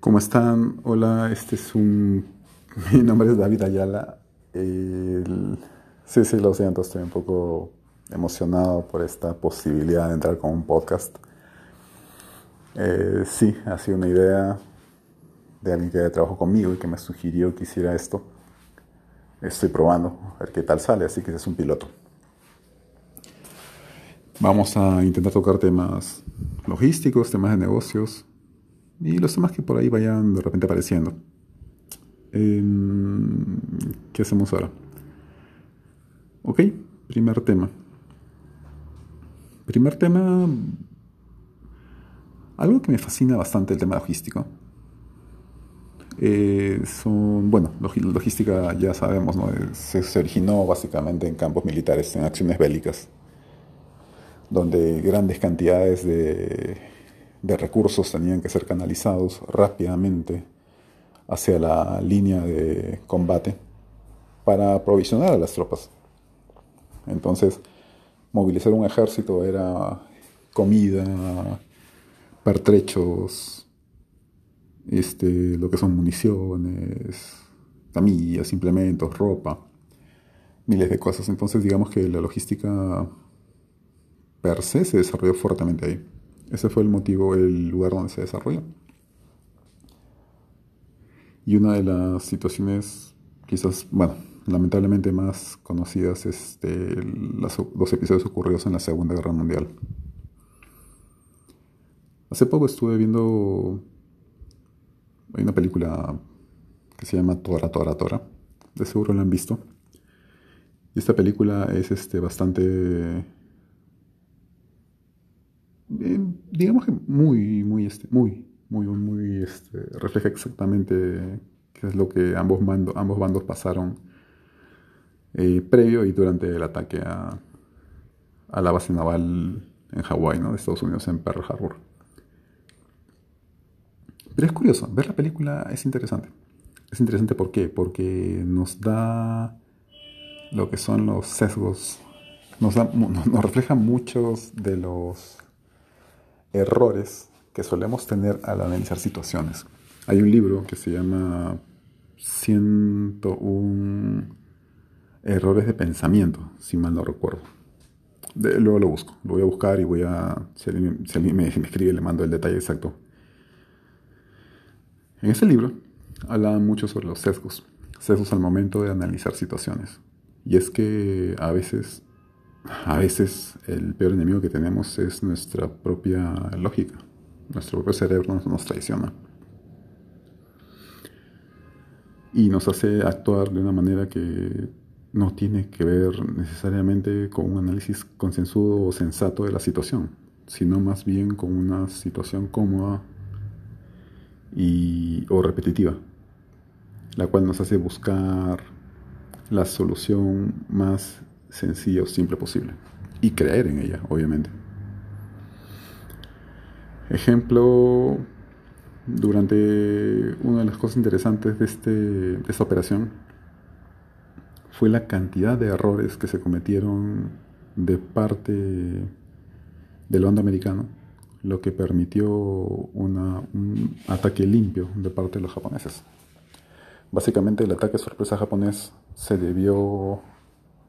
¿Cómo están? Hola, este es un... Mi nombre es David Ayala. Sí, sí, lo siento, estoy un poco emocionado por esta posibilidad de entrar con un podcast. Eh, sí, ha sido una idea de alguien que trabajó conmigo y que me sugirió que hiciera esto. Estoy probando, a ver qué tal sale, así que es un piloto. Vamos a intentar tocar temas logísticos, temas de negocios, y los temas que por ahí vayan de repente apareciendo. Em, ¿Qué hacemos ahora? Ok, primer tema. Primer tema, algo que me fascina bastante el tema logístico. Eh, son, bueno, logística ya sabemos, ¿no? se, se originó básicamente en campos militares, en acciones bélicas, donde grandes cantidades de de recursos tenían que ser canalizados rápidamente hacia la línea de combate para aprovisionar a las tropas. Entonces, movilizar un ejército era comida, pertrechos, este, lo que son municiones, camillas, implementos, ropa, miles de cosas. Entonces, digamos que la logística per se se desarrolló fuertemente ahí. Ese fue el motivo, el lugar donde se desarrolló. Y una de las situaciones, quizás, bueno, lamentablemente más conocidas, es este, los dos episodios ocurridos en la Segunda Guerra Mundial. Hace poco estuve viendo. Hay una película que se llama Tora, Tora, Tora. De seguro la han visto. Y esta película es este, bastante eh, digamos que muy, muy, este, muy, muy, muy, este, refleja exactamente qué es lo que ambos, ambos bandos pasaron eh, previo y durante el ataque a, a la base naval en Hawái, ¿no? De Estados Unidos, en Pearl Harbor. Pero es curioso, ver la película es interesante. Es interesante ¿por qué? Porque nos da lo que son los sesgos, nos, da, nos refleja muchos de los errores que solemos tener al analizar situaciones. Hay un libro que se llama 101 errores de pensamiento, si mal no recuerdo. luego lo busco, lo voy a buscar y voy a, si alguien, me, me, escribe, le mando el detalle exacto. En ese libro habla mucho sobre los sesgos, sesgos al momento de analizar situaciones. Y es que a veces a veces el peor enemigo que tenemos es nuestra propia lógica. Nuestro propio cerebro nos, traiciona. Y nos hace actuar de una manera que no tiene que ver necesariamente con un análisis consensuado o sensato de la situación, sino más bien con una situación cómoda y, o repetitiva, la cual nos hace buscar la solución más sencilla o simple posible. Y creer en ella, obviamente. Ejemplo, durante una de las cosas interesantes de, este, de esta operación fue la cantidad de errores que se cometieron de parte del bando americano, lo que permitió un ataque limpio de parte de los japoneses. Básicamente el ataque sorpresa japonés se debió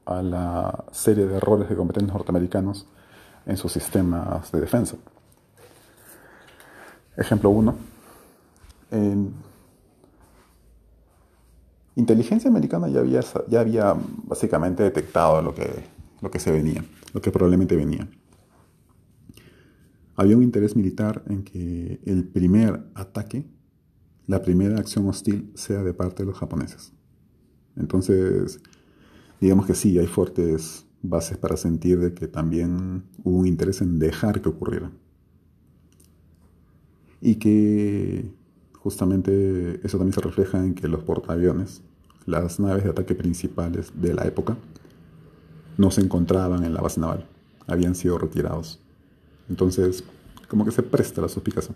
a la serie de errores que cometen los norteamericanos en sus sistemas de defensa. Ejemplo 1. inteligencia americana ya había, ya había básicamente detectado lo que, lo que se venía, lo que probablemente venía. Había un interés militar en que el primer ataque, la primera acción hostil, sea de parte de los japoneses. Entonces, digamos que sí, hay fuertes bases para sentir de que también hubo un interés en dejar que ocurriera. Y que justamente eso también se refleja en que los portaaviones, las naves de ataque principales de la época, no se encontraban en la base naval, habían sido retirados. Entonces, como que se presta la suspicacia.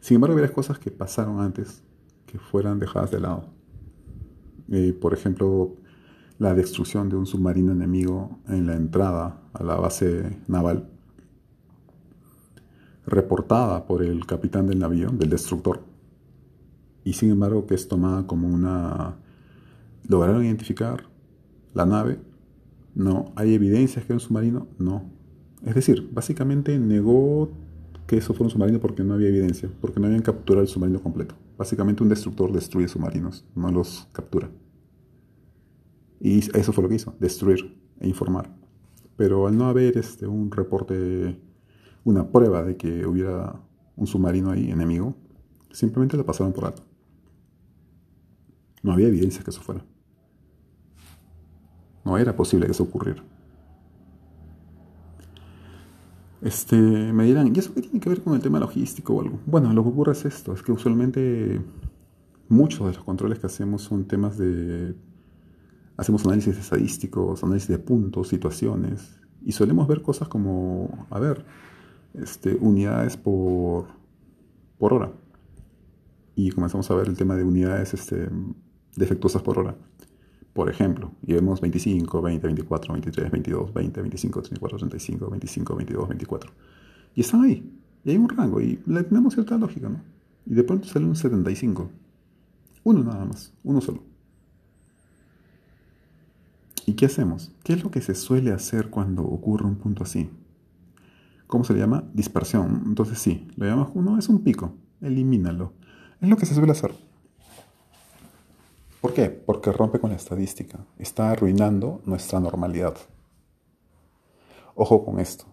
Sin embargo, hay cosas que pasaron antes que fueran dejadas de lado. Eh, por ejemplo, la destrucción de un submarino enemigo en la entrada a la base naval, reportada por el capitán del navío, del destructor, y sin embargo que es tomada como una... ¿Lograron identificar la nave? No. ¿Hay evidencias que era un submarino? No. Es decir, básicamente negó que eso fue un submarino porque no había evidencia, porque no habían capturado el submarino completo. Básicamente un destructor destruye submarinos, no los captura. Y eso fue lo que hizo, destruir e informar. Pero al no haber este, un reporte, una prueba de que hubiera un submarino ahí enemigo, simplemente lo pasaron por alto. No había evidencia que eso fuera. No era posible que eso ocurriera. Este, me dirán, ¿y eso qué tiene que ver con el tema logístico o algo? Bueno, lo que ocurre es esto, es que usualmente muchos de los controles que hacemos son temas de... Hacemos análisis estadísticos, análisis de puntos, situaciones, y solemos ver cosas como, a ver, este, unidades por, por hora. Y comenzamos a ver el tema de unidades este, defectuosas por hora. Por ejemplo, y vemos 25, 20, 24, 23, 22, 20, 25, 34, 35, 25, 22, 24. Y están ahí. Y hay un rango. Y le tenemos cierta lógica, ¿no? Y de pronto sale un 75. Uno nada más. Uno solo. ¿Y qué hacemos? ¿Qué es lo que se suele hacer cuando ocurre un punto así? ¿Cómo se le llama? Dispersión. Entonces sí, lo llamamos uno, es un pico. Elimínalo. Es lo que se suele hacer. ¿Por qué? Porque rompe con la estadística. Está arruinando nuestra normalidad. Ojo con esto,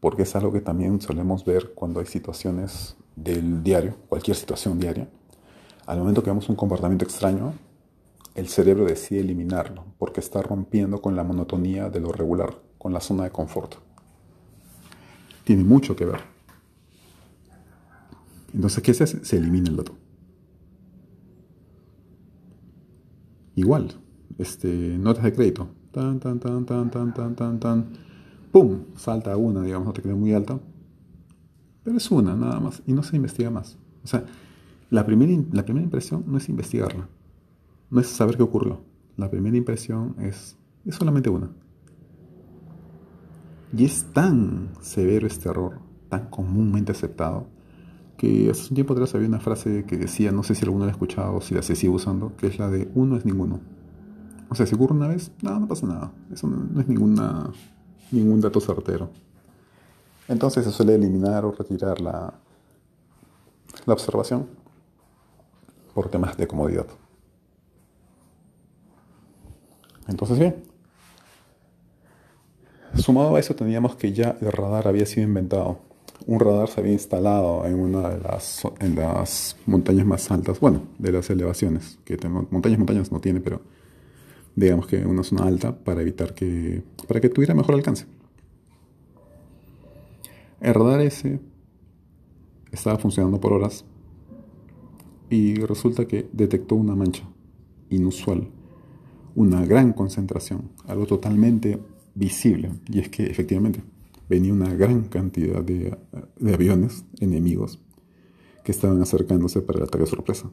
porque es algo que también solemos ver cuando hay situaciones del diario, cualquier situación diaria. Al momento que vemos un comportamiento extraño, el cerebro decide eliminarlo porque está rompiendo con la monotonía de lo regular, con la zona de confort. Tiene mucho que ver. Entonces, ¿qué se hace? Se elimina el dato. Igual, este, notas de crédito. Tan, tan, tan, tan, tan, tan, tan, tan. ¡Pum! Salta una, digamos, no te queda muy alta. Pero es una, nada más. Y no se investiga más. O sea, la primera, la primera impresión no es investigarla no es saber qué ocurrió. La primera impresión es, es solamente una. Y es tan severo este error, tan comúnmente aceptado, que hace un tiempo atrás había una frase que decía, no sé si alguno la ha escuchado o si la se sigue usando, que es la de uno es ninguno. O sea, si ocurre una vez, no, no pasa nada. Eso no, es ninguna, ningún dato certero. Entonces se suele eliminar o retirar la, la observación por temas de comodidad. Entonces, bien. Sumado a eso, teníamos que ya el radar había sido inventado un radar se había instalado en una de las, montañas más altas, bueno, de las elevaciones, que montañas, montañas no tiene, pero digamos que una zona alta para evitar que, para que tuviera mejor alcance. El radar ese estaba funcionando por horas y resulta que detectó una mancha inusual, una gran concentración, algo totalmente visible, y es que efectivamente venía una gran cantidad de, aviones enemigos que estaban acercándose para el ataque sorpresa.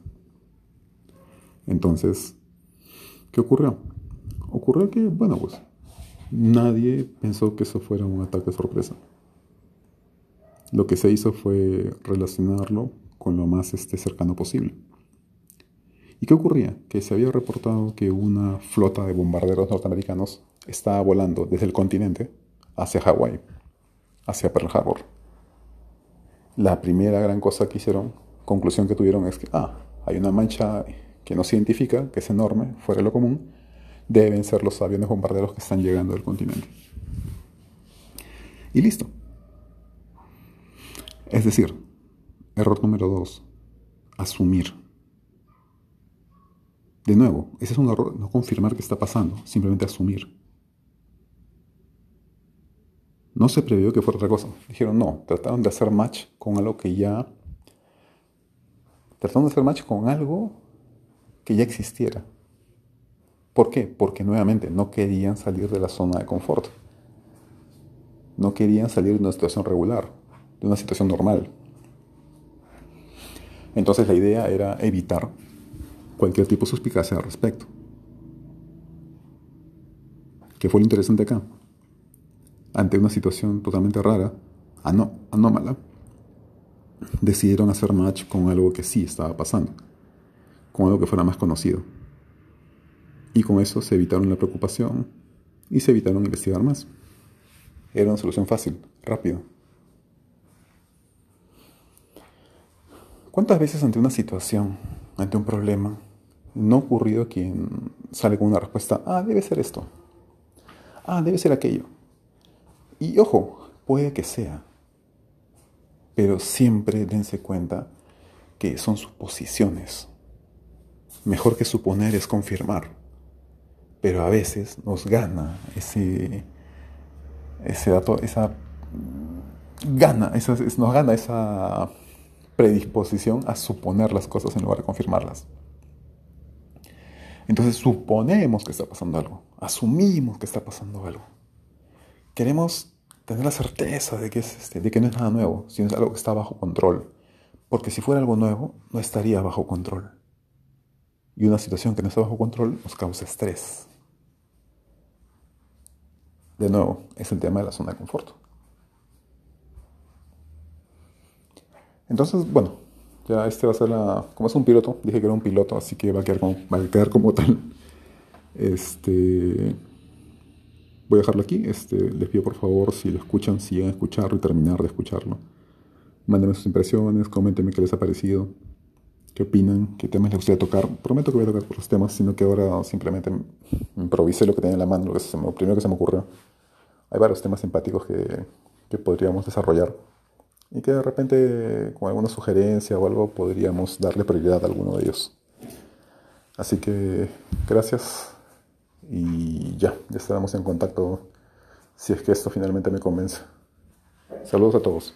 Entonces, ¿qué ocurrió? Ocurrió que, bueno, pues nadie pensó que eso fuera un ataque sorpresa. Lo que se hizo fue relacionarlo con lo más este, cercano posible. ¿Y qué ocurría? Que se había reportado que una flota de bombarderos norteamericanos estaba volando desde el continente hacia Hawái hacia Pearl Harbor. La primera gran cosa que hicieron, conclusión que tuvieron es que, ah, hay una mancha que no se identifica, que es enorme, fuera de lo común, deben ser los aviones bombarderos que están llegando del continente. Y listo. Es decir, error número dos, asumir. De nuevo, ese es un error, no confirmar qué está pasando, simplemente asumir. No se previó que fuera otra cosa. Dijeron, no, trataron de hacer match con algo que ya... Trataron de hacer match con algo que ya existiera. ¿Por qué? Porque nuevamente no querían salir de la zona de confort. No querían salir de una situación regular, de una situación normal. Entonces la idea era evitar cualquier tipo de suspicacia al respecto. ¿Qué fue lo interesante acá? ante una situación totalmente rara, anómala, decidieron hacer match con algo que sí estaba pasando, con algo que fuera más conocido. Y con eso se evitaron la preocupación y se evitaron investigar más. Era una solución fácil, rápido. ¿Cuántas veces ante una situación, ante un problema, no ocurrido quien sale con una respuesta, ah, debe ser esto, ah, debe ser aquello? Y ojo, puede que sea, pero siempre dense cuenta que son suposiciones. Mejor que suponer es confirmar, pero a veces nos gana ese, ese dato, esa gana, esa, nos gana esa predisposición a suponer las cosas en lugar de confirmarlas. Entonces suponemos que está pasando algo, asumimos que está pasando algo. Queremos tener la certeza de que, es este, de que no es nada nuevo, sino es algo que está bajo control. Porque si fuera algo nuevo, no estaría bajo control. Y una situación que no está bajo control nos causa estrés. De nuevo, es el tema de la zona de confort. Entonces, bueno, ya este va a ser la... Como es un piloto, dije que era un piloto, así que va a quedar como, va a quedar como tal. Este... Voy a dejarlo aquí. Este, les pido por favor, si lo escuchan, sigan a escucharlo y terminar de escucharlo. Mándenme sus impresiones, coméntenme qué les ha parecido, qué opinan, qué temas les gustaría tocar. Prometo que voy a tocar por los temas, sino que ahora simplemente improvisé lo que tenía en la mano, lo, que se me, primero que se me ocurrió. Hay varios temas simpáticos que, que podríamos desarrollar y que de repente con alguna sugerencia o algo podríamos darle prioridad a alguno de ellos. Así que gracias y ya, ya estaremos en contacto si es que esto finalmente me convence. Saludos a todos.